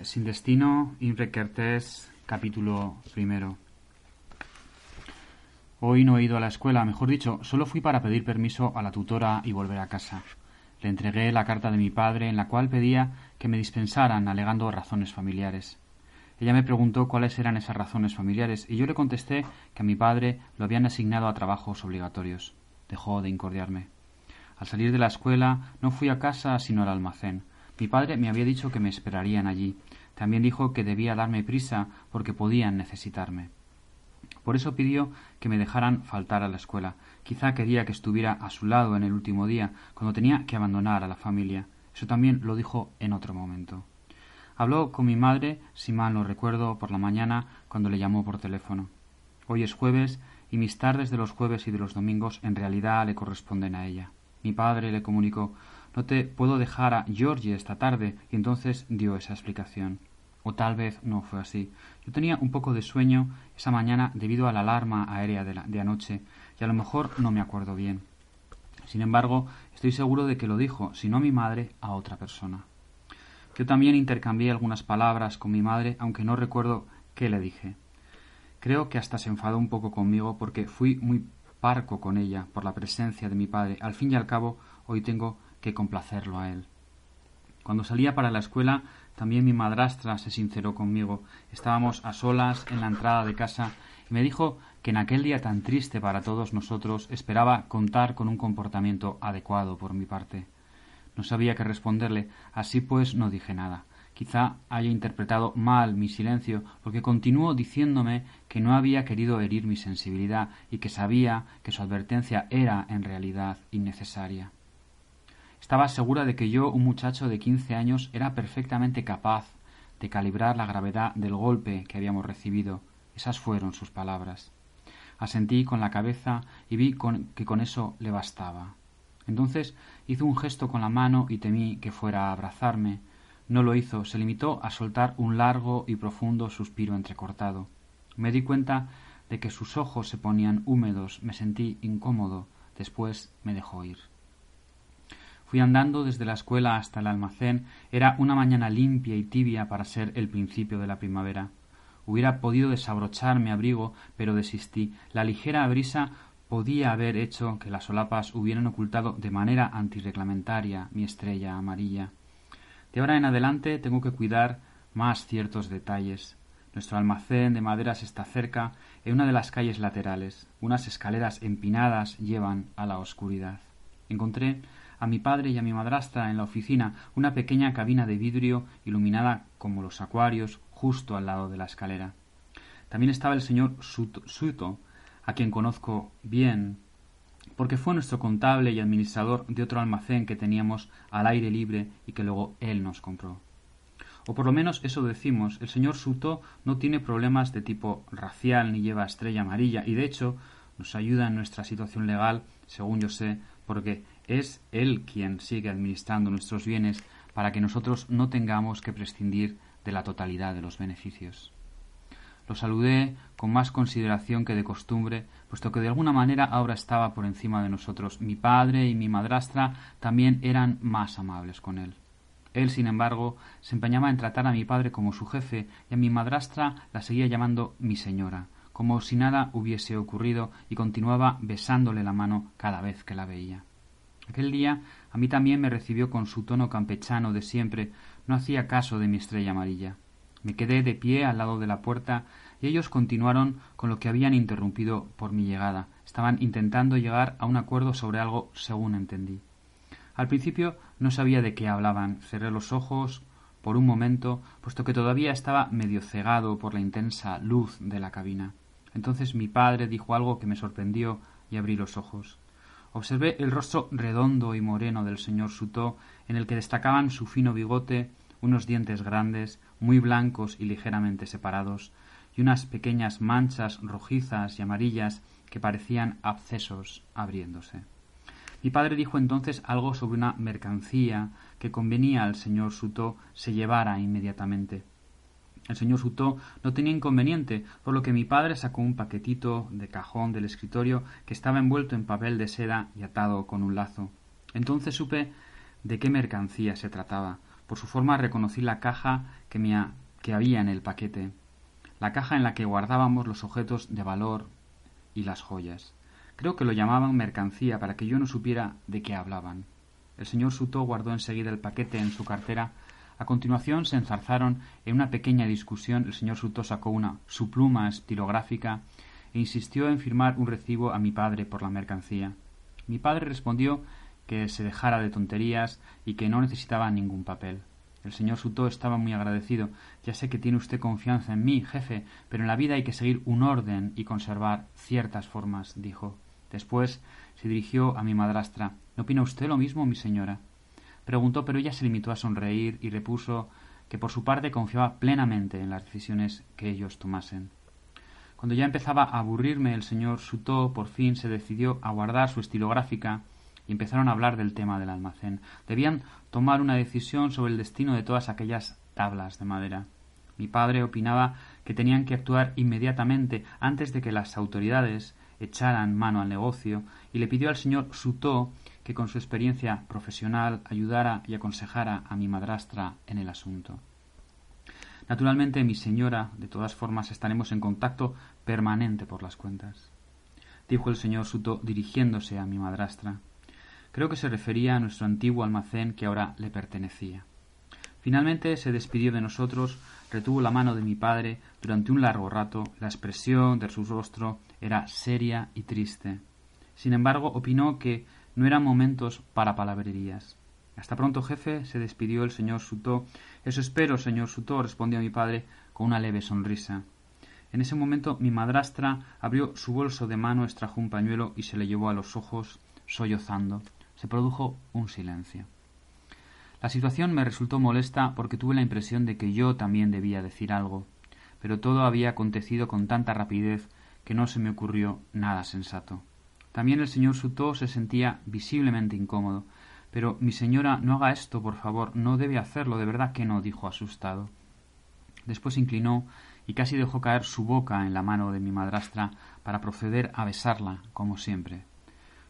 Sin destino, Imre capítulo primero. Hoy no he ido a la escuela, mejor dicho, solo fui para pedir permiso a la tutora y volver a casa. Le entregué la carta de mi padre en la cual pedía que me dispensaran alegando razones familiares. Ella me preguntó cuáles eran esas razones familiares y yo le contesté que a mi padre lo habían asignado a trabajos obligatorios. Dejó de incordiarme. Al salir de la escuela no fui a casa sino al almacén. Mi padre me había dicho que me esperarían allí. También dijo que debía darme prisa porque podían necesitarme. Por eso pidió que me dejaran faltar a la escuela. Quizá quería que estuviera a su lado en el último día, cuando tenía que abandonar a la familia. Eso también lo dijo en otro momento. Habló con mi madre, si mal no recuerdo, por la mañana, cuando le llamó por teléfono. Hoy es jueves y mis tardes de los jueves y de los domingos en realidad le corresponden a ella. Mi padre le comunicó no te puedo dejar a Georgie esta tarde y entonces dio esa explicación. O tal vez no fue así. Yo tenía un poco de sueño esa mañana debido a la alarma aérea de, anoche y a lo mejor no me acuerdo bien. Sin embargo, estoy seguro de que lo dijo, si no a mi madre, a otra persona. Yo también intercambié algunas palabras con mi madre, aunque no recuerdo qué le dije. Creo que hasta se enfadó un poco conmigo porque fui muy parco con ella por la presencia de mi padre. Al fin y al cabo, hoy tengo que complacerlo a él. Cuando salía para la escuela, también mi madrastra se sinceró conmigo. Estábamos a solas en la entrada de casa y me dijo que en aquel día tan triste para todos nosotros esperaba contar con un comportamiento adecuado por mi parte. No sabía qué responderle, así pues no dije nada. Quizá haya interpretado mal mi silencio, porque continuó diciéndome que no había querido herir mi sensibilidad y que sabía que su advertencia era en realidad innecesaria. Estaba segura de que yo, un muchacho de quince años, era perfectamente capaz de calibrar la gravedad del golpe que habíamos recibido. Esas fueron sus palabras. Asentí con la cabeza y vi con, que con eso le bastaba. Entonces hizo un gesto con la mano y temí que fuera a abrazarme. No lo hizo, se limitó a soltar un largo y profundo suspiro entrecortado. Me di cuenta de que sus ojos se ponían húmedos, me sentí incómodo, después me dejó ir. Fui andando desde la escuela hasta el almacén. Era una mañana limpia y tibia para ser el principio de la primavera. Hubiera podido desabrochar mi abrigo, pero desistí. La ligera brisa podía haber hecho que las solapas hubieran ocultado de manera antirreglamentaria mi estrella amarilla. De ahora en adelante tengo que cuidar más ciertos detalles. Nuestro almacén de maderas está cerca, en una de las calles laterales. Unas escaleras empinadas llevan a la oscuridad. Encontré a mi padre y a mi madrastra en la oficina una pequeña cabina de vidrio iluminada como los acuarios justo al lado de la escalera. También estaba el señor Suto, a quien conozco bien, porque fue nuestro contable y administrador de otro almacén que teníamos al aire libre y que luego él nos compró. O por lo menos eso decimos, el señor Suto no tiene problemas de tipo racial ni lleva estrella amarilla y de hecho nos ayuda en nuestra situación legal, según yo sé, porque es Él quien sigue administrando nuestros bienes para que nosotros no tengamos que prescindir de la totalidad de los beneficios. Lo saludé con más consideración que de costumbre, puesto que de alguna manera ahora estaba por encima de nosotros. Mi padre y mi madrastra también eran más amables con él. Él, sin embargo, se empeñaba en tratar a mi padre como su jefe y a mi madrastra la seguía llamando mi señora, como si nada hubiese ocurrido y continuaba besándole la mano cada vez que la veía. Aquel día a mí también me recibió con su tono campechano de siempre, no hacía caso de mi estrella amarilla. Me quedé de pie al lado de la puerta y ellos continuaron con lo que habían interrumpido por mi llegada. Estaban intentando llegar a un acuerdo sobre algo según entendí. Al principio no sabía de qué hablaban. Cerré los ojos por un momento, puesto que todavía estaba medio cegado por la intensa luz de la cabina. Entonces mi padre dijo algo que me sorprendió y abrí los ojos. Observé el rostro redondo y moreno del señor Sutó, en el que destacaban su fino bigote, unos dientes grandes, muy blancos y ligeramente separados, y unas pequeñas manchas rojizas y amarillas que parecían abscesos abriéndose. Mi padre dijo entonces algo sobre una mercancía que convenía al señor Sutó se llevara inmediatamente. El señor Sutó no tenía inconveniente, por lo que mi padre sacó un paquetito de cajón del escritorio que estaba envuelto en papel de seda y atado con un lazo. Entonces supe de qué mercancía se trataba. Por su forma reconocí la caja que, me había en el paquete, la caja en la que guardábamos los objetos de valor y las joyas. Creo que lo llamaban mercancía para que yo no supiera de qué hablaban. El señor Sutó guardó enseguida el paquete en su cartera a continuación se enzarzaron en una pequeña discusión. El señor Sutó sacó una su pluma estilográfica e insistió en firmar un recibo a mi padre por la mercancía. Mi padre respondió que se dejara de tonterías y que no necesitaba ningún papel. El señor Sutó estaba muy agradecido. Ya sé que tiene usted confianza en mí, jefe, pero en la vida hay que seguir un orden y conservar ciertas formas, dijo. Después se dirigió a mi madrastra. ¿No opina usted lo mismo, mi señora? Preguntó, pero ella se limitó a sonreír y repuso que por su parte confiaba plenamente en las decisiones que ellos tomasen. Cuando ya empezaba a aburrirme, el señor Sutó por fin se decidió a guardar su estilográfica y empezaron a hablar del tema del almacén. Debían tomar una decisión sobre el destino de todas aquellas tablas de madera. Mi padre opinaba que tenían que actuar inmediatamente antes de que las autoridades echaran mano al negocio y le pidió al señor Sutó que con su experiencia profesional ayudara y aconsejara a mi madrastra en el asunto. Naturalmente, mi señora, de todas formas, estaremos en contacto permanente por las cuentas, dijo el señor Suto dirigiéndose a mi madrastra. Creo que se refería a nuestro antiguo almacén que ahora le pertenecía. Finalmente se despidió de nosotros, retuvo la mano de mi padre durante un largo rato, la expresión de su rostro era seria y triste. Sin embargo, opinó que no eran momentos para palabrerías. Hasta pronto, jefe, se despidió el señor Sutó. Eso espero, señor Sutó, respondió mi padre con una leve sonrisa. En ese momento mi madrastra abrió su bolso de mano, extrajo un pañuelo y se le llevó a los ojos, sollozando. Se produjo un silencio. La situación me resultó molesta porque tuve la impresión de que yo también debía decir algo, pero todo había acontecido con tanta rapidez que no se me ocurrió nada sensato. También el señor Sutó se sentía visiblemente incómodo. Pero mi señora, no haga esto, por favor, no debe hacerlo, de verdad que no, dijo asustado. Después inclinó y casi dejó caer su boca en la mano de mi madrastra para proceder a besarla, como siempre.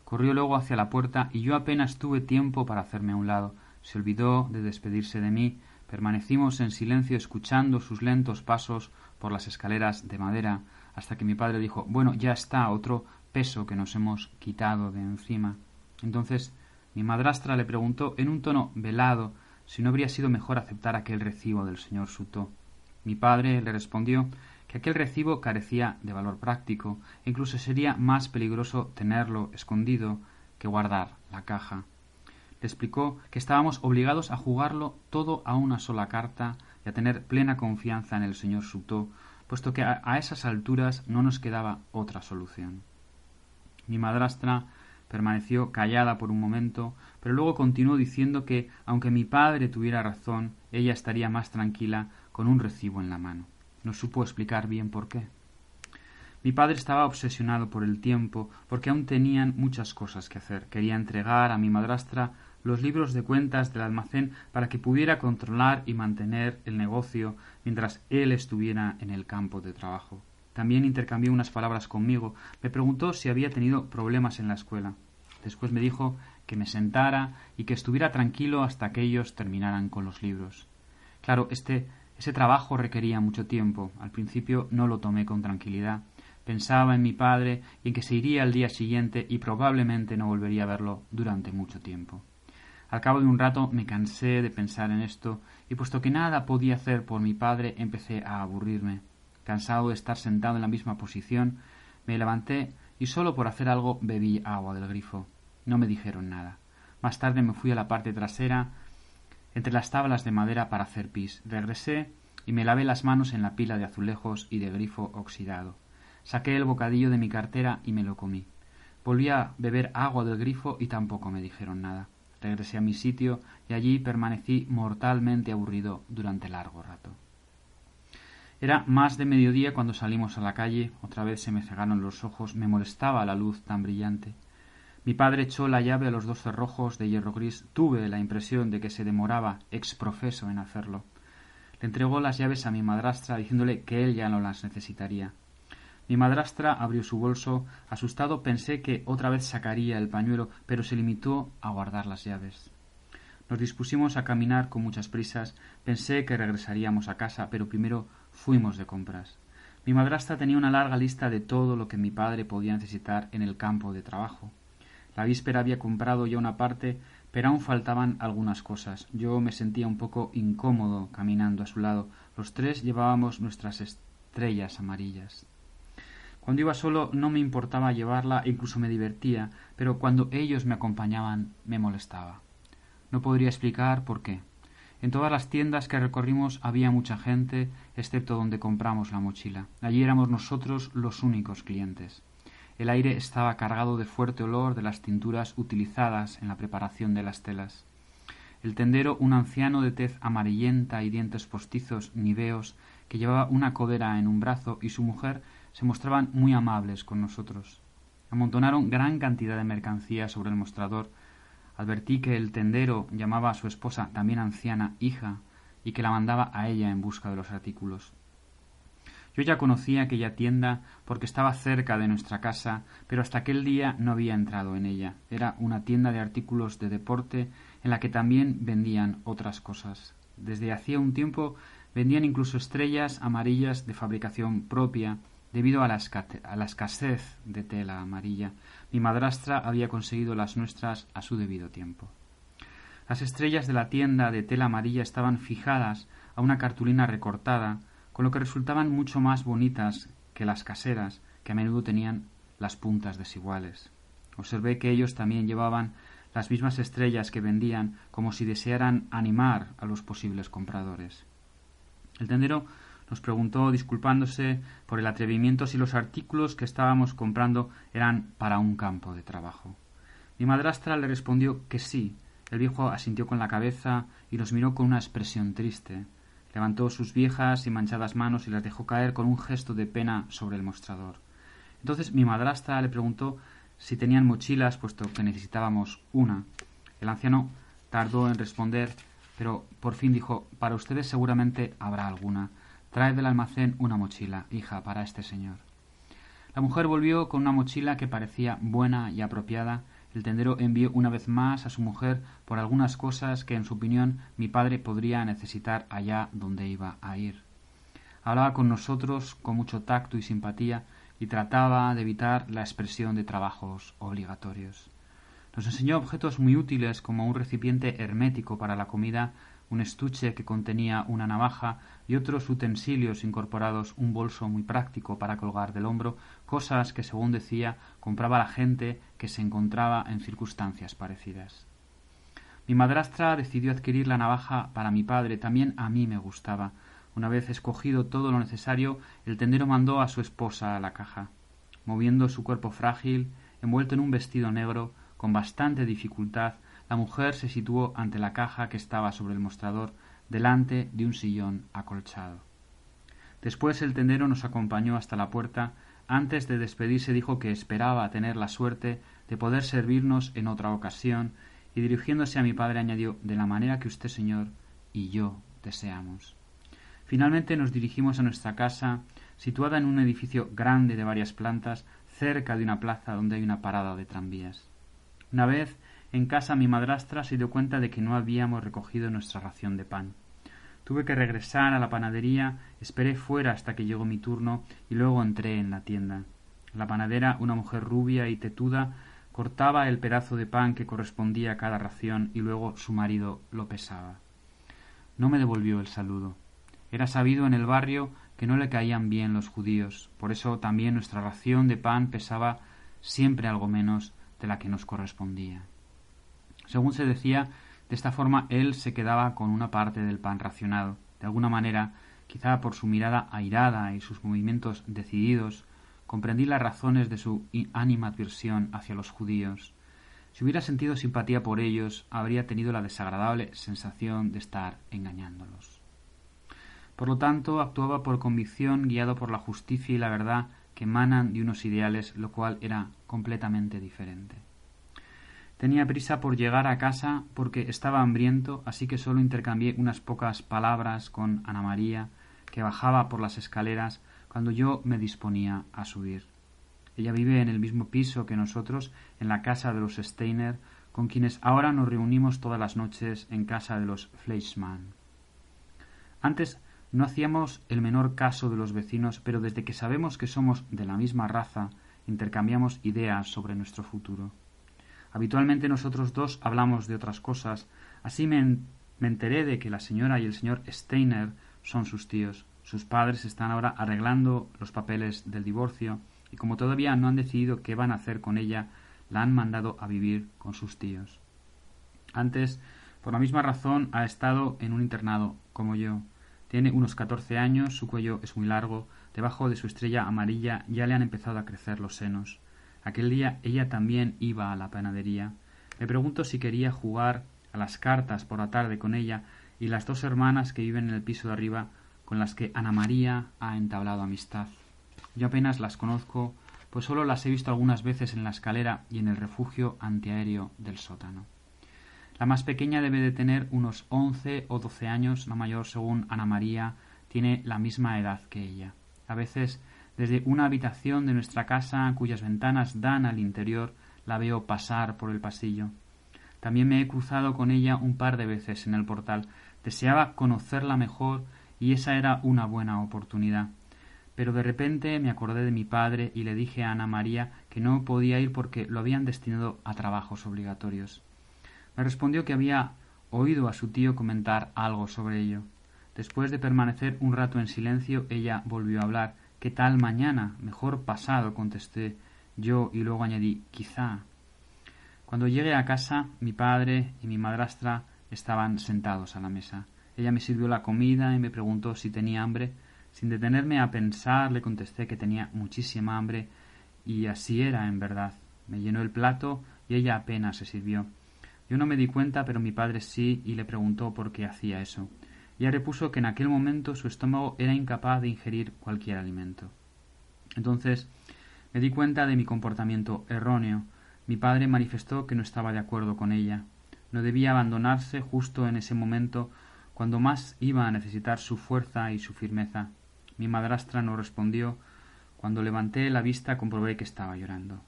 Corrió luego hacia la puerta y yo apenas tuve tiempo para hacerme a un lado. Se olvidó de despedirse de mí. Permanecimos en silencio escuchando sus lentos pasos por las escaleras de madera hasta que mi padre dijo Bueno, ya está, otro peso que nos hemos quitado de encima. Entonces mi madrastra le preguntó en un tono velado si no habría sido mejor aceptar aquel recibo del señor Sutó. Mi padre le respondió que aquel recibo carecía de valor práctico e incluso sería más peligroso tenerlo escondido que guardar la caja. Le explicó que estábamos obligados a jugarlo todo a una sola carta y a tener plena confianza en el señor Sutó, puesto que a esas alturas no nos quedaba otra solución. Mi madrastra permaneció callada por un momento, pero luego continuó diciendo que, aunque mi padre tuviera razón, ella estaría más tranquila con un recibo en la mano. No supo explicar bien por qué. Mi padre estaba obsesionado por el tiempo, porque aún tenían muchas cosas que hacer. Quería entregar a mi madrastra los libros de cuentas del almacén para que pudiera controlar y mantener el negocio mientras él estuviera en el campo de trabajo. También intercambió unas palabras conmigo. Me preguntó si había tenido problemas en la escuela. Después me dijo que me sentara y que estuviera tranquilo hasta que ellos terminaran con los libros. Claro, este ese trabajo requería mucho tiempo. Al principio no lo tomé con tranquilidad. Pensaba en mi padre y en que se iría al día siguiente y probablemente no volvería a verlo durante mucho tiempo. Al cabo de un rato me cansé de pensar en esto y puesto que nada podía hacer por mi padre empecé a aburrirme. Cansado de estar sentado en la misma posición, me levanté y solo por hacer algo bebí agua del grifo. No me dijeron nada. Más tarde me fui a la parte trasera, entre las tablas de madera para hacer pis. Regresé y me lavé las manos en la pila de azulejos y de grifo oxidado. Saqué el bocadillo de mi cartera y me lo comí. Volví a beber agua del grifo y tampoco me dijeron nada. Regresé a mi sitio y allí permanecí mortalmente aburrido durante largo rato. Era más de mediodía cuando salimos a la calle, otra vez se me cegaron los ojos, me molestaba la luz tan brillante. Mi padre echó la llave a los dos cerrojos de hierro gris. Tuve la impresión de que se demoraba exprofeso en hacerlo. Le entregó las llaves a mi madrastra diciéndole que él ya no las necesitaría. Mi madrastra abrió su bolso. Asustado pensé que otra vez sacaría el pañuelo, pero se limitó a guardar las llaves. Nos dispusimos a caminar con muchas prisas. Pensé que regresaríamos a casa, pero primero fuimos de compras. Mi madrastra tenía una larga lista de todo lo que mi padre podía necesitar en el campo de trabajo. La víspera había comprado ya una parte, pero aún faltaban algunas cosas. Yo me sentía un poco incómodo caminando a su lado. Los tres llevábamos nuestras estrellas amarillas. Cuando iba solo no me importaba llevarla e incluso me divertía, pero cuando ellos me acompañaban me molestaba. No podría explicar por qué. En todas las tiendas que recorrimos había mucha gente, excepto donde compramos la mochila. Allí éramos nosotros los únicos clientes. El aire estaba cargado de fuerte olor de las tinturas utilizadas en la preparación de las telas. El tendero, un anciano de tez amarillenta y dientes postizos niveos, que llevaba una codera en un brazo, y su mujer se mostraban muy amables con nosotros. Amontonaron gran cantidad de mercancía sobre el mostrador. Advertí que el tendero llamaba a su esposa, también anciana, hija, y que la mandaba a ella en busca de los artículos. Yo ya conocía aquella tienda porque estaba cerca de nuestra casa, pero hasta aquel día no había entrado en ella. Era una tienda de artículos de deporte en la que también vendían otras cosas. Desde hacía un tiempo vendían incluso estrellas amarillas de fabricación propia Debido a la, escasez de tela amarilla, mi madrastra había conseguido las nuestras a su debido tiempo. Las estrellas de la tienda de tela amarilla estaban fijadas a una cartulina recortada, con lo que resultaban mucho más bonitas que las caseras, que a menudo tenían las puntas desiguales. Observé que ellos también llevaban las mismas estrellas que vendían, como si desearan animar a los posibles compradores. El tendero nos preguntó, disculpándose por el atrevimiento, si los artículos que estábamos comprando eran para un campo de trabajo. Mi madrastra le respondió que sí. El viejo asintió con la cabeza y nos miró con una expresión triste. Levantó sus viejas y manchadas manos y las dejó caer con un gesto de pena sobre el mostrador. Entonces mi madrastra le preguntó si tenían mochilas, puesto que necesitábamos una. El anciano tardó en responder, pero por fin dijo Para ustedes seguramente habrá alguna. Trae del almacén una mochila, hija, para este señor. La mujer volvió con una mochila que parecía buena y apropiada. El tendero envió una vez más a su mujer por algunas cosas que, en su opinión, mi padre podría necesitar allá donde iba a ir. Hablaba con nosotros con mucho tacto y simpatía y trataba de evitar la expresión de trabajos obligatorios. Nos enseñó objetos muy útiles como un recipiente hermético para la comida un estuche que contenía una navaja y otros utensilios incorporados, un bolso muy práctico para colgar del hombro, cosas que, según decía, compraba la gente que se encontraba en circunstancias parecidas. Mi madrastra decidió adquirir la navaja para mi padre, también a mí me gustaba. Una vez escogido todo lo necesario, el tendero mandó a su esposa a la caja. Moviendo su cuerpo frágil, envuelto en un vestido negro, con bastante dificultad, la mujer se situó ante la caja que estaba sobre el mostrador, delante de un sillón acolchado. Después el tendero nos acompañó hasta la puerta. Antes de despedirse dijo que esperaba tener la suerte de poder servirnos en otra ocasión, y dirigiéndose a mi padre añadió de la manera que usted, señor, y yo deseamos. Finalmente nos dirigimos a nuestra casa, situada en un edificio grande de varias plantas, cerca de una plaza donde hay una parada de tranvías. Una vez en casa mi madrastra se dio cuenta de que no habíamos recogido nuestra ración de pan. Tuve que regresar a la panadería, esperé fuera hasta que llegó mi turno y luego entré en la tienda. La panadera, una mujer rubia y tetuda, cortaba el pedazo de pan que correspondía a cada ración y luego su marido lo pesaba. No me devolvió el saludo. Era sabido en el barrio que no le caían bien los judíos, por eso también nuestra ración de pan pesaba siempre algo menos de la que nos correspondía. Según se decía, de esta forma él se quedaba con una parte del pan racionado. De alguna manera, quizá por su mirada airada y sus movimientos decididos, comprendí las razones de su animadversión hacia los judíos. Si hubiera sentido simpatía por ellos, habría tenido la desagradable sensación de estar engañándolos. Por lo tanto, actuaba por convicción, guiado por la justicia y la verdad que emanan de unos ideales, lo cual era completamente diferente. Tenía prisa por llegar a casa porque estaba hambriento, así que solo intercambié unas pocas palabras con Ana María, que bajaba por las escaleras cuando yo me disponía a subir. Ella vive en el mismo piso que nosotros, en la casa de los Steiner, con quienes ahora nos reunimos todas las noches en casa de los Fleischmann. Antes no hacíamos el menor caso de los vecinos, pero desde que sabemos que somos de la misma raza, intercambiamos ideas sobre nuestro futuro. Habitualmente nosotros dos hablamos de otras cosas. Así me, me enteré de que la señora y el señor Steiner son sus tíos. Sus padres están ahora arreglando los papeles del divorcio y como todavía no han decidido qué van a hacer con ella, la han mandado a vivir con sus tíos. Antes, por la misma razón, ha estado en un internado, como yo. Tiene unos catorce años, su cuello es muy largo, debajo de su estrella amarilla ya le han empezado a crecer los senos. Aquel día ella también iba a la panadería. Me pregunto si quería jugar a las cartas por la tarde con ella y las dos hermanas que viven en el piso de arriba con las que Ana María ha entablado amistad. Yo apenas las conozco, pues solo las he visto algunas veces en la escalera y en el refugio antiaéreo del sótano. La más pequeña debe de tener unos once o doce años, la mayor, según Ana María, tiene la misma edad que ella. A veces, desde una habitación de nuestra casa cuyas ventanas dan al interior, la veo pasar por el pasillo. También me he cruzado con ella un par de veces en el portal. Deseaba conocerla mejor y esa era una buena oportunidad. Pero de repente me acordé de mi padre y le dije a Ana María que no podía ir porque lo habían destinado a trabajos obligatorios. Me respondió que había oído a su tío comentar algo sobre ello. Después de permanecer un rato en silencio, ella volvió a hablar. ¿Qué tal mañana? Mejor pasado, contesté yo y luego añadí quizá. Cuando llegué a casa, mi padre y mi madrastra estaban sentados a la mesa. Ella me sirvió la comida y me preguntó si tenía hambre. Sin detenerme a pensar, le contesté que tenía muchísima hambre y así era en verdad. Me llenó el plato y ella apenas se sirvió. Yo no me di cuenta, pero mi padre sí, y le preguntó por qué hacía eso. Ella repuso que en aquel momento su estómago era incapaz de ingerir cualquier alimento. Entonces me di cuenta de mi comportamiento erróneo. Mi padre manifestó que no estaba de acuerdo con ella. No debía abandonarse justo en ese momento cuando más iba a necesitar su fuerza y su firmeza. Mi madrastra no respondió. Cuando levanté la vista comprobé que estaba llorando.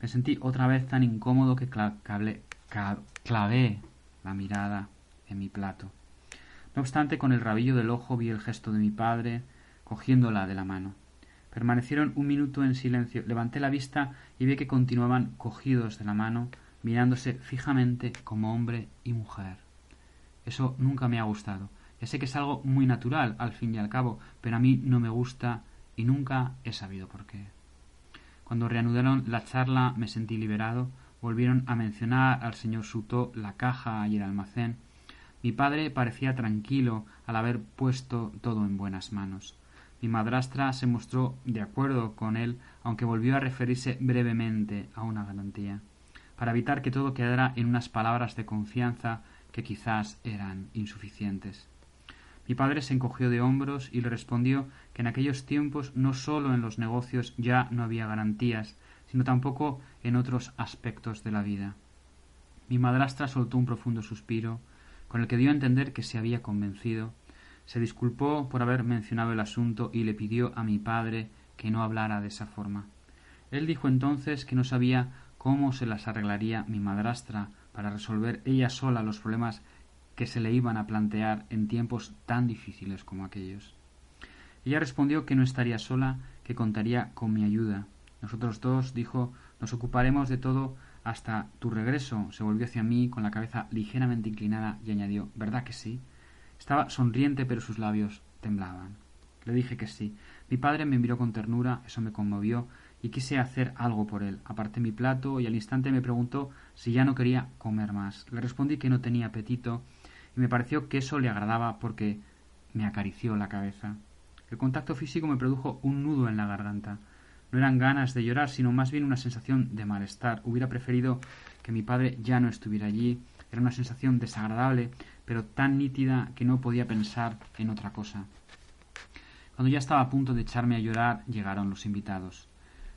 Me sentí otra vez tan incómodo que clavé la mirada en mi plato. No obstante, con el rabillo del ojo vi el gesto de mi padre, cogiéndola de la mano. Permanecieron un minuto en silencio. Levanté la vista y vi que continuaban cogidos de la mano, mirándose fijamente como hombre y mujer. Eso nunca me ha gustado. Ya sé que es algo muy natural, al fin y al cabo, pero a mí no me gusta y nunca he sabido por qué. Cuando reanudaron la charla me sentí liberado, volvieron a mencionar al señor Sutó la caja y el almacén. Mi padre parecía tranquilo al haber puesto todo en buenas manos. Mi madrastra se mostró de acuerdo con él, aunque volvió a referirse brevemente a una garantía, para evitar que todo quedara en unas palabras de confianza que quizás eran insuficientes. Mi padre se encogió de hombros y le respondió que en aquellos tiempos no sólo en los negocios ya no había garantías, sino tampoco en otros aspectos de la vida. Mi madrastra soltó un profundo suspiro, con el que dio a entender que se había convencido, se disculpó por haber mencionado el asunto y le pidió a mi padre que no hablara de esa forma. Él dijo entonces que no sabía cómo se las arreglaría mi madrastra para resolver ella sola los problemas que se le iban a plantear en tiempos tan difíciles como aquellos. Ella respondió que no estaría sola, que contaría con mi ayuda, nosotros dos, dijo, nos ocuparemos de todo hasta tu regreso. Se volvió hacia mí con la cabeza ligeramente inclinada y añadió, ¿verdad que sí? Estaba sonriente, pero sus labios temblaban. Le dije que sí. Mi padre me miró con ternura, eso me conmovió, y quise hacer algo por él. Aparté mi plato y al instante me preguntó si ya no quería comer más. Le respondí que no tenía apetito, y me pareció que eso le agradaba porque me acarició la cabeza. El contacto físico me produjo un nudo en la garganta. No eran ganas de llorar, sino más bien una sensación de malestar. Hubiera preferido que mi padre ya no estuviera allí. Era una sensación desagradable, pero tan nítida que no podía pensar en otra cosa. Cuando ya estaba a punto de echarme a llorar, llegaron los invitados.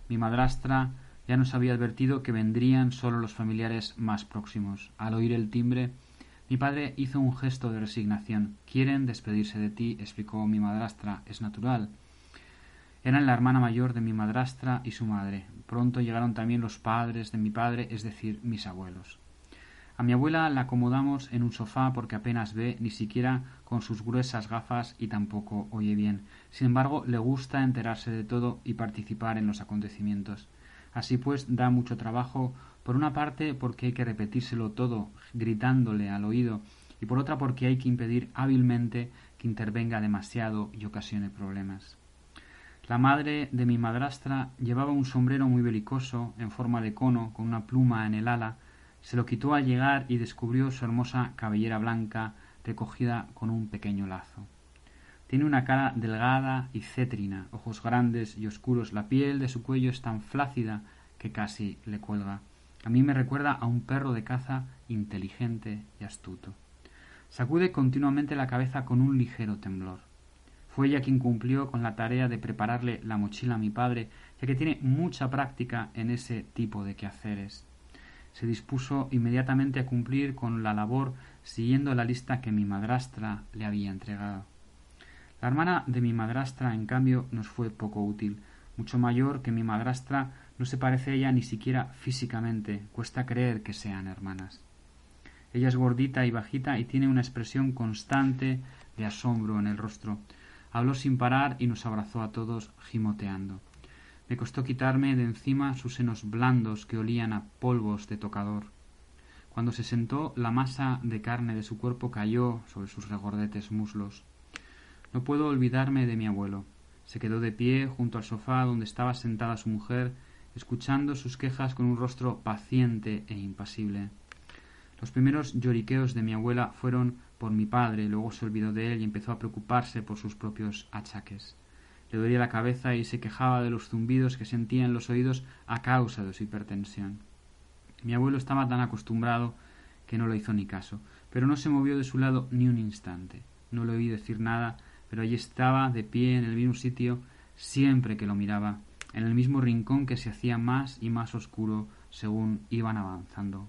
Mi madrastra ya nos había advertido que vendrían solo los familiares más próximos. Al oír el timbre, mi padre hizo un gesto de resignación. Quieren despedirse de ti, explicó mi madrastra. Es natural. Eran la hermana mayor de mi madrastra y su madre. Pronto llegaron también los padres de mi padre, es decir, mis abuelos. A mi abuela la acomodamos en un sofá porque apenas ve, ni siquiera con sus gruesas gafas y tampoco oye bien. Sin embargo, le gusta enterarse de todo y participar en los acontecimientos. Así pues, da mucho trabajo, por una parte porque hay que repetírselo todo, gritándole al oído, y por otra porque hay que impedir hábilmente que intervenga demasiado y ocasione problemas. La madre de mi madrastra llevaba un sombrero muy belicoso, en forma de cono, con una pluma en el ala, se lo quitó al llegar y descubrió su hermosa cabellera blanca recogida con un pequeño lazo. Tiene una cara delgada y cétrina, ojos grandes y oscuros, la piel de su cuello es tan flácida que casi le cuelga. A mí me recuerda a un perro de caza inteligente y astuto. Sacude continuamente la cabeza con un ligero temblor. Fue ella quien cumplió con la tarea de prepararle la mochila a mi padre, ya que tiene mucha práctica en ese tipo de quehaceres se dispuso inmediatamente a cumplir con la labor siguiendo la lista que mi madrastra le había entregado. La hermana de mi madrastra, en cambio, nos fue poco útil. Mucho mayor que mi madrastra, no se parece a ella ni siquiera físicamente. Cuesta creer que sean hermanas. Ella es gordita y bajita y tiene una expresión constante de asombro en el rostro. Habló sin parar y nos abrazó a todos gimoteando. Me costó quitarme de encima sus senos blandos que olían a polvos de tocador. Cuando se sentó, la masa de carne de su cuerpo cayó sobre sus regordetes muslos. No puedo olvidarme de mi abuelo. Se quedó de pie junto al sofá donde estaba sentada su mujer, escuchando sus quejas con un rostro paciente e impasible. Los primeros lloriqueos de mi abuela fueron por mi padre, luego se olvidó de él y empezó a preocuparse por sus propios achaques le dolía la cabeza y se quejaba de los zumbidos que sentía en los oídos a causa de su hipertensión. Mi abuelo estaba tan acostumbrado que no le hizo ni caso, pero no se movió de su lado ni un instante. No le oí decir nada, pero allí estaba, de pie, en el mismo sitio, siempre que lo miraba, en el mismo rincón que se hacía más y más oscuro según iban avanzando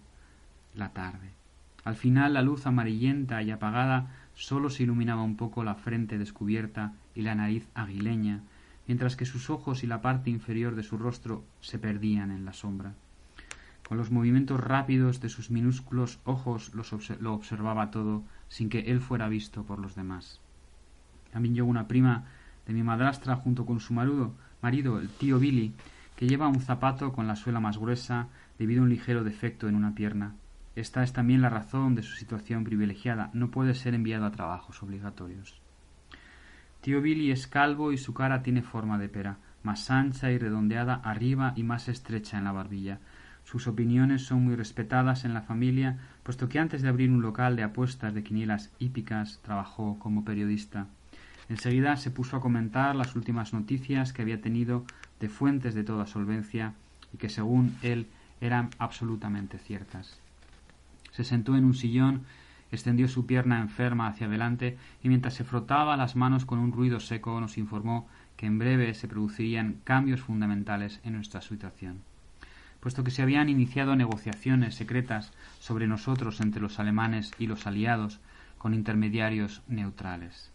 la tarde. Al final la luz amarillenta y apagada sólo se iluminaba un poco la frente descubierta y la nariz aguileña, mientras que sus ojos y la parte inferior de su rostro se perdían en la sombra. Con los movimientos rápidos de sus minúsculos ojos lo observaba todo, sin que él fuera visto por los demás. También llegó una prima de mi madrastra junto con su marido, marido, el tío Billy, que lleva un zapato con la suela más gruesa debido a un ligero defecto en una pierna. Esta es también la razón de su situación privilegiada. No puede ser enviado a trabajos obligatorios. Tío Billy es calvo y su cara tiene forma de pera, más ancha y redondeada arriba y más estrecha en la barbilla. Sus opiniones son muy respetadas en la familia, puesto que antes de abrir un local de apuestas de quinielas hípicas trabajó como periodista. Enseguida se puso a comentar las últimas noticias que había tenido de fuentes de toda solvencia y que según él eran absolutamente ciertas. Se sentó en un sillón extendió su pierna enferma hacia adelante y mientras se frotaba las manos con un ruido seco nos informó que en breve se producirían cambios fundamentales en nuestra situación. Puesto que se habían iniciado negociaciones secretas sobre nosotros entre los alemanes y los aliados con intermediarios neutrales.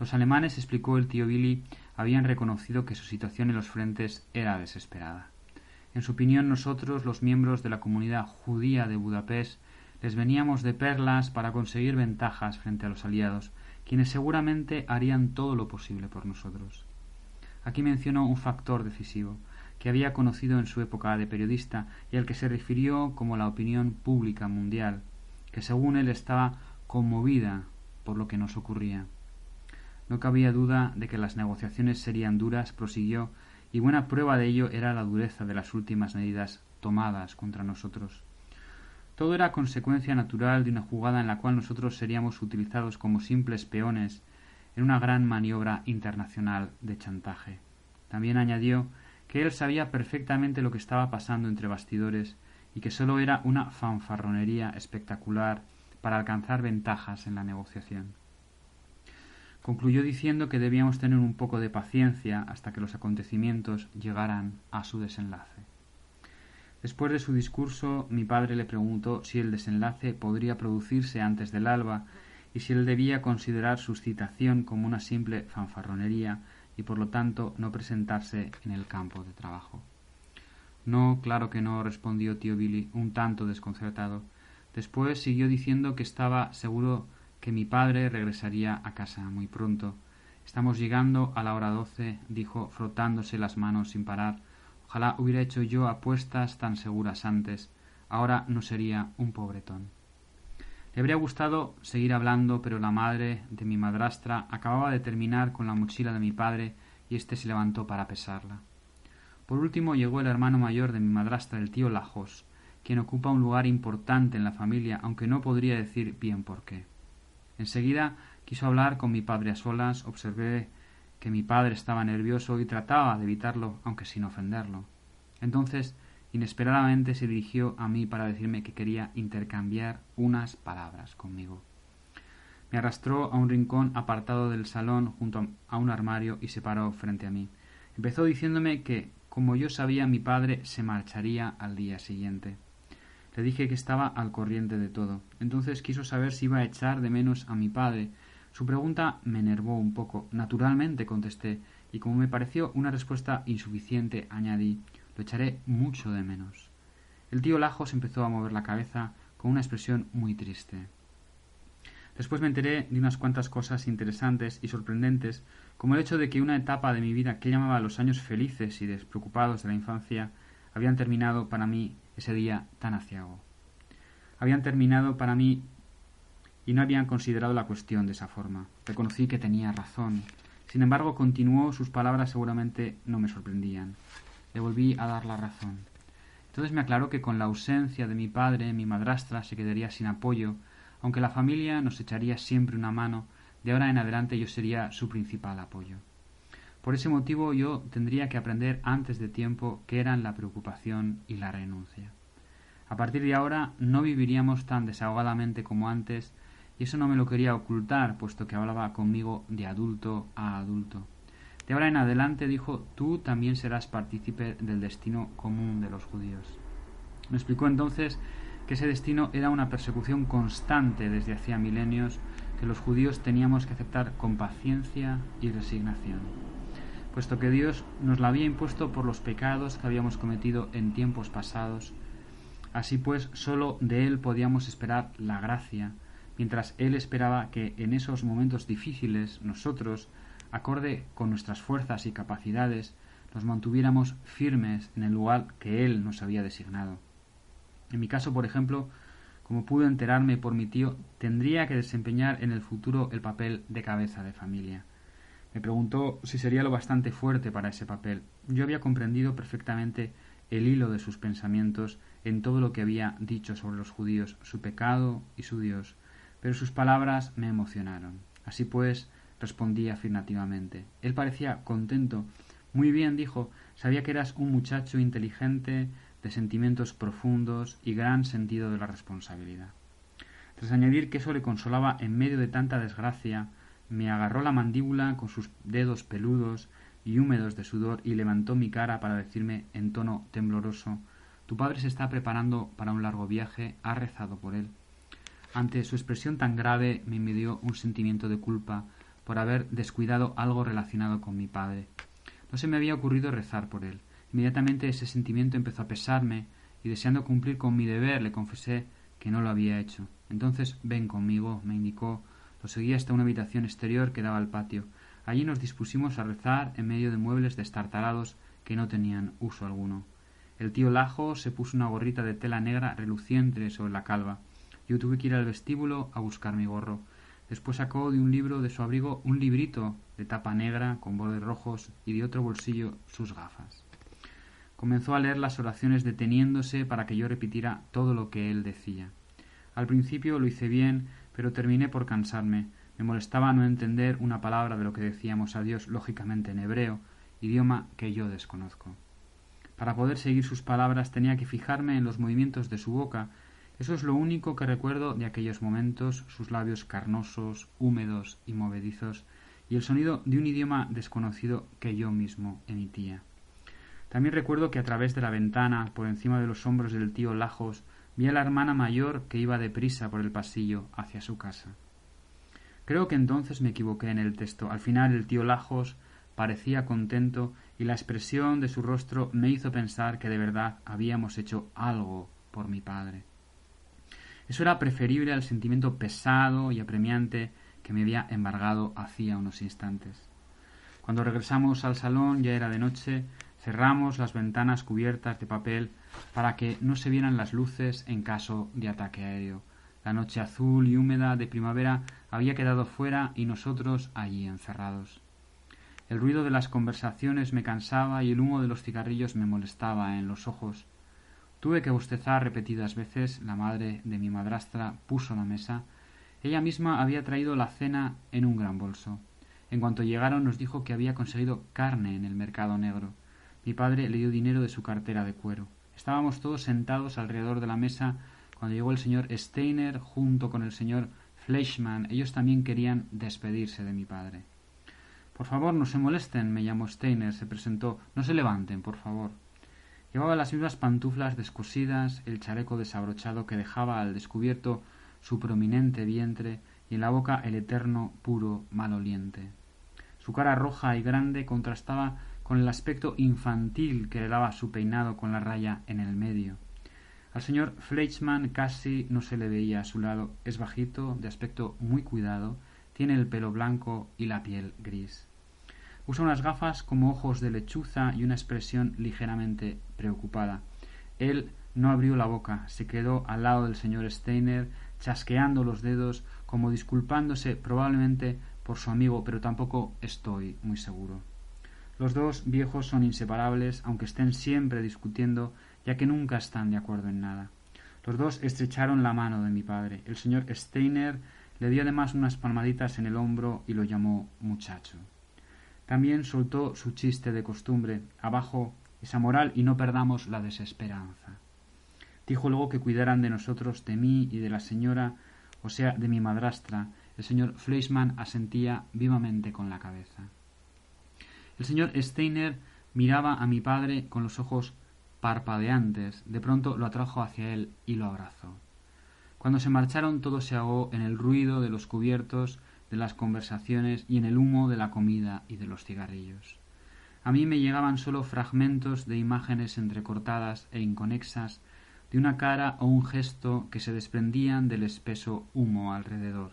Los alemanes, explicó el tío Billy, habían reconocido que su situación en los frentes era desesperada. En su opinión, nosotros, los miembros de la comunidad judía de Budapest, les veníamos de perlas para conseguir ventajas frente a los aliados, quienes seguramente harían todo lo posible por nosotros. Aquí menciono un factor decisivo, que había conocido en su época de periodista y al que se refirió como la opinión pública mundial, que según él estaba conmovida por lo que nos ocurría. No cabía duda de que las negociaciones serían duras, prosiguió, y buena prueba de ello era la dureza de las últimas medidas tomadas contra nosotros. Todo era consecuencia natural de una jugada en la cual nosotros seríamos utilizados como simples peones en una gran maniobra internacional de chantaje. También añadió que él sabía perfectamente lo que estaba pasando entre bastidores y que sólo era una fanfarronería espectacular para alcanzar ventajas en la negociación. Concluyó diciendo que debíamos tener un poco de paciencia hasta que los acontecimientos llegaran a su desenlace. Después de su discurso, mi padre le preguntó si el desenlace podría producirse antes del alba y si él debía considerar su citación como una simple fanfarronería y por lo tanto no presentarse en el campo de trabajo. No, claro que no, respondió tío Billy, un tanto desconcertado. Después siguió diciendo que estaba seguro que mi padre regresaría a casa muy pronto. Estamos llegando a la hora doce, dijo, frotándose las manos sin parar. Ojalá hubiera hecho yo apuestas tan seguras antes. Ahora no sería un pobretón. Le habría gustado seguir hablando, pero la madre de mi madrastra acababa de terminar con la mochila de mi padre y éste se levantó para pesarla. Por último llegó el hermano mayor de mi madrastra, el tío Lajos, quien ocupa un lugar importante en la familia, aunque no podría decir bien por qué. Enseguida quiso hablar con mi padre a solas, observé que mi padre estaba nervioso y trataba de evitarlo, aunque sin ofenderlo. Entonces, inesperadamente se dirigió a mí para decirme que quería intercambiar unas palabras conmigo. Me arrastró a un rincón apartado del salón junto a un armario y se paró frente a mí. Empezó diciéndome que como yo sabía, mi padre se marcharía al día siguiente. Le dije que estaba al corriente de todo. Entonces quiso saber si iba a echar de menos a mi padre. Su pregunta me enervó un poco. Naturalmente contesté, y como me pareció una respuesta insuficiente, añadí lo echaré mucho de menos. El tío Lajos empezó a mover la cabeza con una expresión muy triste. Después me enteré de unas cuantas cosas interesantes y sorprendentes, como el hecho de que una etapa de mi vida que llamaba los años felices y despreocupados de la infancia habían terminado para mí ese día tan aciago. Habían terminado para mí y no habían considerado la cuestión de esa forma. Reconocí que tenía razón. Sin embargo, continuó, sus palabras seguramente no me sorprendían. Le volví a dar la razón. Entonces me aclaró que con la ausencia de mi padre, mi madrastra se quedaría sin apoyo aunque la familia nos echaría siempre una mano, de ahora en adelante yo sería su principal apoyo. Por ese motivo yo tendría que aprender antes de tiempo qué eran la preocupación y la renuncia. A partir de ahora no viviríamos tan desahogadamente como antes, y eso no me lo quería ocultar, puesto que hablaba conmigo de adulto a adulto. De ahora en adelante, dijo, tú también serás partícipe del destino común de los judíos. Me explicó entonces que ese destino era una persecución constante desde hacía milenios que los judíos teníamos que aceptar con paciencia y resignación, puesto que Dios nos la había impuesto por los pecados que habíamos cometido en tiempos pasados. Así pues, sólo de Él podíamos esperar la gracia, mientras Él esperaba que en esos momentos difíciles nosotros, acorde con nuestras fuerzas y capacidades, nos mantuviéramos firmes en el lugar que Él nos había designado. En mi caso, por ejemplo, como pude enterarme por mi tío, tendría que desempeñar en el futuro el papel de cabeza de familia. Me preguntó si sería lo bastante fuerte para ese papel. Yo había comprendido perfectamente el hilo de sus pensamientos en todo lo que había dicho sobre los judíos, su pecado y su Dios, pero sus palabras me emocionaron. Así pues, respondí afirmativamente. Él parecía contento. Muy bien, dijo, sabía que eras un muchacho inteligente, de sentimientos profundos y gran sentido de la responsabilidad. Tras añadir que eso le consolaba en medio de tanta desgracia, me agarró la mandíbula con sus dedos peludos y húmedos de sudor y levantó mi cara para decirme en tono tembloroso Tu padre se está preparando para un largo viaje, ha rezado por él. Ante su expresión tan grave me invadió un sentimiento de culpa por haber descuidado algo relacionado con mi padre. No se me había ocurrido rezar por él. Inmediatamente ese sentimiento empezó a pesarme y deseando cumplir con mi deber le confesé que no lo había hecho. Entonces ven conmigo, me indicó. Lo seguí hasta una habitación exterior que daba al patio. Allí nos dispusimos a rezar en medio de muebles destartalados que no tenían uso alguno. El tío Lajo se puso una gorrita de tela negra reluciente sobre la calva. Yo tuve que ir al vestíbulo a buscar mi gorro. Después sacó de un libro de su abrigo un librito de tapa negra con bordes rojos y de otro bolsillo sus gafas. Comenzó a leer las oraciones deteniéndose para que yo repitiera todo lo que él decía. Al principio lo hice bien, pero terminé por cansarme. Me molestaba no entender una palabra de lo que decíamos a Dios lógicamente en hebreo, idioma que yo desconozco. Para poder seguir sus palabras tenía que fijarme en los movimientos de su boca. Eso es lo único que recuerdo de aquellos momentos, sus labios carnosos, húmedos y movedizos, y el sonido de un idioma desconocido que yo mismo emitía. También recuerdo que a través de la ventana, por encima de los hombros del tío Lajos, vi a la hermana mayor que iba deprisa por el pasillo hacia su casa. Creo que entonces me equivoqué en el texto. Al final el tío Lajos parecía contento y la expresión de su rostro me hizo pensar que de verdad habíamos hecho algo por mi padre. Eso era preferible al sentimiento pesado y apremiante que me había embargado hacía unos instantes. Cuando regresamos al salón ya era de noche, cerramos las ventanas cubiertas de papel para que no se vieran las luces en caso de ataque aéreo. La noche azul y húmeda de primavera había quedado fuera y nosotros allí encerrados. El ruido de las conversaciones me cansaba y el humo de los cigarrillos me molestaba en los ojos. Tuve que bostezar repetidas veces. La madre de mi madrastra puso la mesa. Ella misma había traído la cena en un gran bolso. En cuanto llegaron nos dijo que había conseguido carne en el mercado negro. Mi padre le dio dinero de su cartera de cuero. Estábamos todos sentados alrededor de la mesa cuando llegó el señor Steiner junto con el señor Fleischmann. Ellos también querían despedirse de mi padre. Por favor, no se molesten, me llamó Steiner, se presentó. No se levanten, por favor. Llevaba las mismas pantuflas descosidas, el chaleco desabrochado que dejaba al descubierto su prominente vientre y en la boca el eterno puro maloliente. Su cara roja y grande contrastaba con el aspecto infantil que le daba su peinado con la raya en el medio. Al señor Fleischmann casi no se le veía a su lado. Es bajito, de aspecto muy cuidado, tiene el pelo blanco y la piel gris. Usa unas gafas como ojos de lechuza y una expresión ligeramente preocupada. Él no abrió la boca, se quedó al lado del señor Steiner, chasqueando los dedos, como disculpándose probablemente por su amigo, pero tampoco estoy muy seguro. Los dos viejos son inseparables, aunque estén siempre discutiendo, ya que nunca están de acuerdo en nada. Los dos estrecharon la mano de mi padre. El señor Steiner le dio además unas palmaditas en el hombro y lo llamó muchacho. También soltó su chiste de costumbre, abajo esa moral y no perdamos la desesperanza. Dijo luego que cuidaran de nosotros, de mí y de la señora, o sea, de mi madrastra. El señor Fleischmann asentía vivamente con la cabeza. El señor Steiner miraba a mi padre con los ojos parpadeantes. De pronto lo atrajo hacia él y lo abrazó. Cuando se marcharon todo se ahogó en el ruido de los cubiertos, de las conversaciones y en el humo de la comida y de los cigarrillos. A mí me llegaban solo fragmentos de imágenes entrecortadas e inconexas de una cara o un gesto que se desprendían del espeso humo alrededor.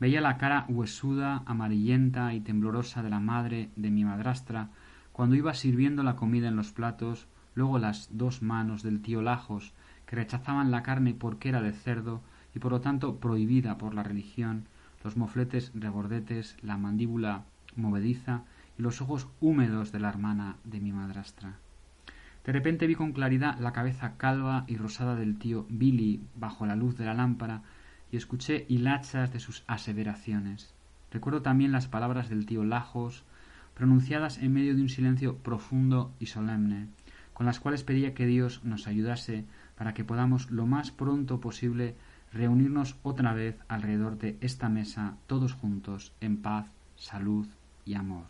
Veía la cara huesuda, amarillenta y temblorosa de la madre de mi madrastra cuando iba sirviendo la comida en los platos, luego las dos manos del tío Lajos que rechazaban la carne porque era de cerdo y por lo tanto prohibida por la religión, los mofletes regordetes, la mandíbula movediza y los ojos húmedos de la hermana de mi madrastra. De repente vi con claridad la cabeza calva y rosada del tío Billy bajo la luz de la lámpara y escuché hilachas de sus aseveraciones. Recuerdo también las palabras del tío Lajos, pronunciadas en medio de un silencio profundo y solemne, con las cuales pedía que Dios nos ayudase para que podamos lo más pronto posible reunirnos otra vez alrededor de esta mesa todos juntos en paz, salud y amor.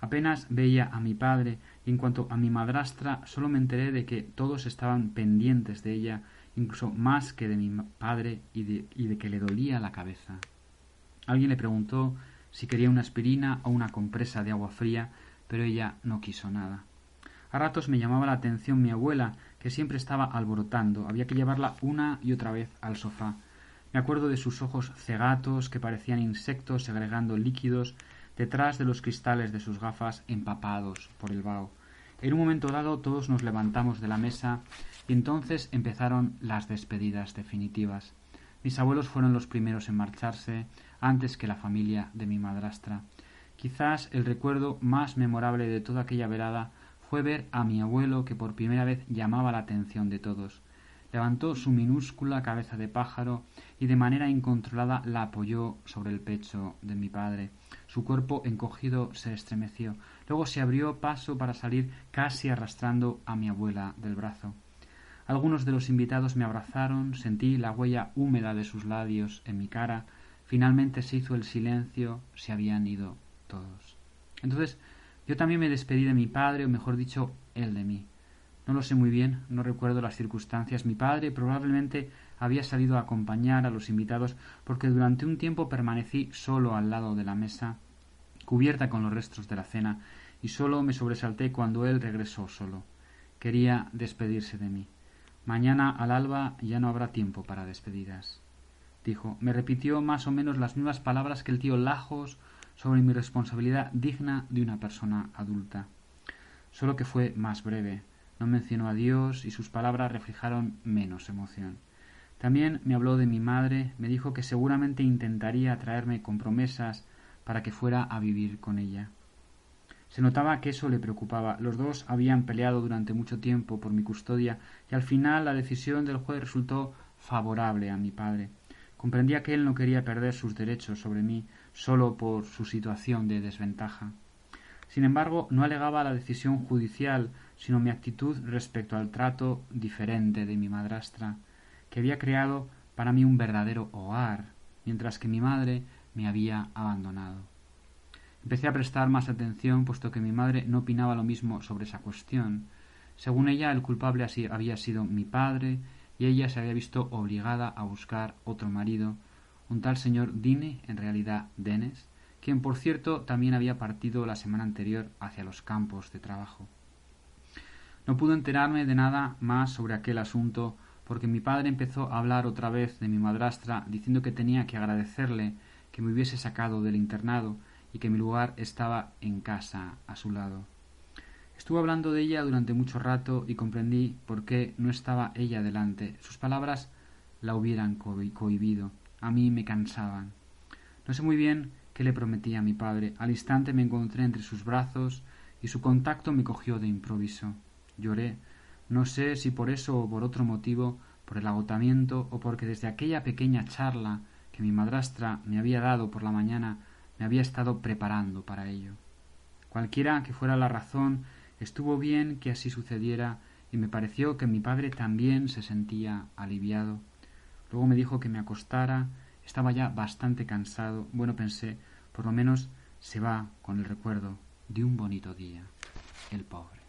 Apenas veía a mi padre y en cuanto a mi madrastra solo me enteré de que todos estaban pendientes de ella, incluso más que de mi padre y de, y de que le dolía la cabeza. Alguien le preguntó si quería una aspirina o una compresa de agua fría, pero ella no quiso nada. A ratos me llamaba la atención mi abuela, que siempre estaba alborotando. Había que llevarla una y otra vez al sofá. Me acuerdo de sus ojos cegatos que parecían insectos segregando líquidos detrás de los cristales de sus gafas empapados por el vaho. En un momento dado todos nos levantamos de la mesa y entonces empezaron las despedidas definitivas. Mis abuelos fueron los primeros en marcharse antes que la familia de mi madrastra. Quizás el recuerdo más memorable de toda aquella velada fue ver a mi abuelo que por primera vez llamaba la atención de todos. levantó su minúscula cabeza de pájaro y de manera incontrolada la apoyó sobre el pecho de mi padre. Su cuerpo encogido se estremeció. Luego se abrió paso para salir casi arrastrando a mi abuela del brazo. Algunos de los invitados me abrazaron, sentí la huella húmeda de sus labios en mi cara. Finalmente se hizo el silencio, se habían ido todos. Entonces yo también me despedí de mi padre, o mejor dicho, él de mí. No lo sé muy bien, no recuerdo las circunstancias. Mi padre probablemente había salido a acompañar a los invitados porque durante un tiempo permanecí solo al lado de la mesa, cubierta con los restos de la cena, y solo me sobresalté cuando él regresó solo. Quería despedirse de mí. Mañana al alba ya no habrá tiempo para despedidas. Dijo. Me repitió más o menos las mismas palabras que el tío Lajos sobre mi responsabilidad digna de una persona adulta. Solo que fue más breve. No mencionó a Dios y sus palabras reflejaron menos emoción. También me habló de mi madre, me dijo que seguramente intentaría traerme con promesas para que fuera a vivir con ella. Se notaba que eso le preocupaba. Los dos habían peleado durante mucho tiempo por mi custodia y al final la decisión del juez resultó favorable a mi padre. Comprendía que él no quería perder sus derechos sobre mí solo por su situación de desventaja. Sin embargo, no alegaba la decisión judicial, sino mi actitud respecto al trato diferente de mi madrastra que había creado para mí un verdadero hogar, mientras que mi madre me había abandonado. Empecé a prestar más atención, puesto que mi madre no opinaba lo mismo sobre esa cuestión. Según ella, el culpable había sido mi padre, y ella se había visto obligada a buscar otro marido, un tal señor Dine, en realidad Denes, quien por cierto también había partido la semana anterior hacia los campos de trabajo. No pude enterarme de nada más sobre aquel asunto porque mi padre empezó a hablar otra vez de mi madrastra, diciendo que tenía que agradecerle que me hubiese sacado del internado y que mi lugar estaba en casa a su lado. Estuve hablando de ella durante mucho rato y comprendí por qué no estaba ella delante. Sus palabras la hubieran cohibido. A mí me cansaban. No sé muy bien qué le prometí a mi padre. Al instante me encontré entre sus brazos y su contacto me cogió de improviso. Lloré no sé si por eso o por otro motivo, por el agotamiento o porque desde aquella pequeña charla que mi madrastra me había dado por la mañana me había estado preparando para ello. Cualquiera que fuera la razón, estuvo bien que así sucediera y me pareció que mi padre también se sentía aliviado. Luego me dijo que me acostara, estaba ya bastante cansado. Bueno, pensé, por lo menos se va con el recuerdo de un bonito día. El pobre.